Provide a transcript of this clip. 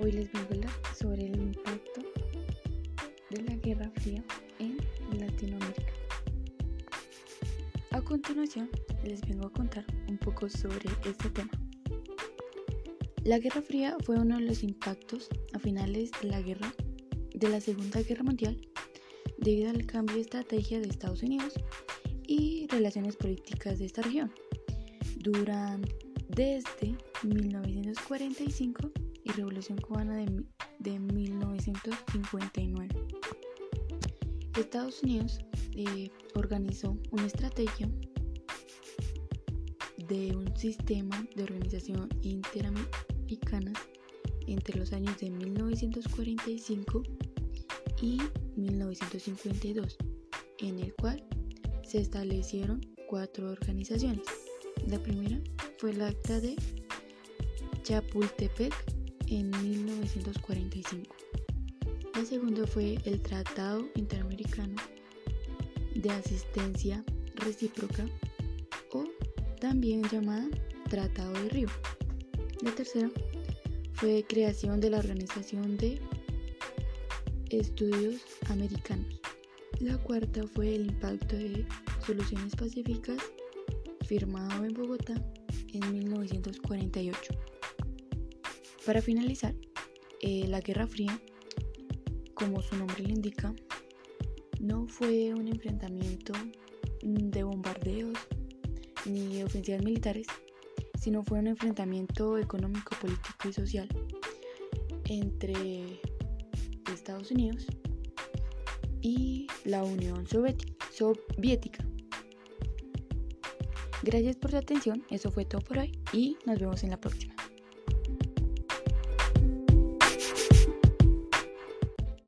Hoy les vengo a hablar sobre el impacto de la Guerra Fría en Latinoamérica. A continuación, les vengo a contar un poco sobre este tema. La Guerra Fría fue uno de los impactos a finales de la guerra de la Segunda Guerra Mundial debido al cambio de estrategia de Estados Unidos y relaciones políticas de esta región. Duran desde 1945 y Revolución Cubana de, de 1959. Estados Unidos eh, organizó una estrategia de un sistema de organización interamericana entre los años de 1945 y 1952, en el cual se establecieron cuatro organizaciones. La primera fue el acta de Chapultepec en 1945. La segunda fue el Tratado Interamericano de Asistencia Recíproca o también llamada Tratado de Río. La tercera fue creación de la Organización de Estudios Americanos. La cuarta fue el impacto de soluciones pacíficas firmado en Bogotá en 1948. Para finalizar, eh, la Guerra Fría, como su nombre le indica, no fue un enfrentamiento de bombardeos ni ofensivas militares, sino fue un enfrentamiento económico, político y social entre Estados Unidos y la Unión Soviética. Gracias por su atención, eso fue todo por hoy y nos vemos en la próxima.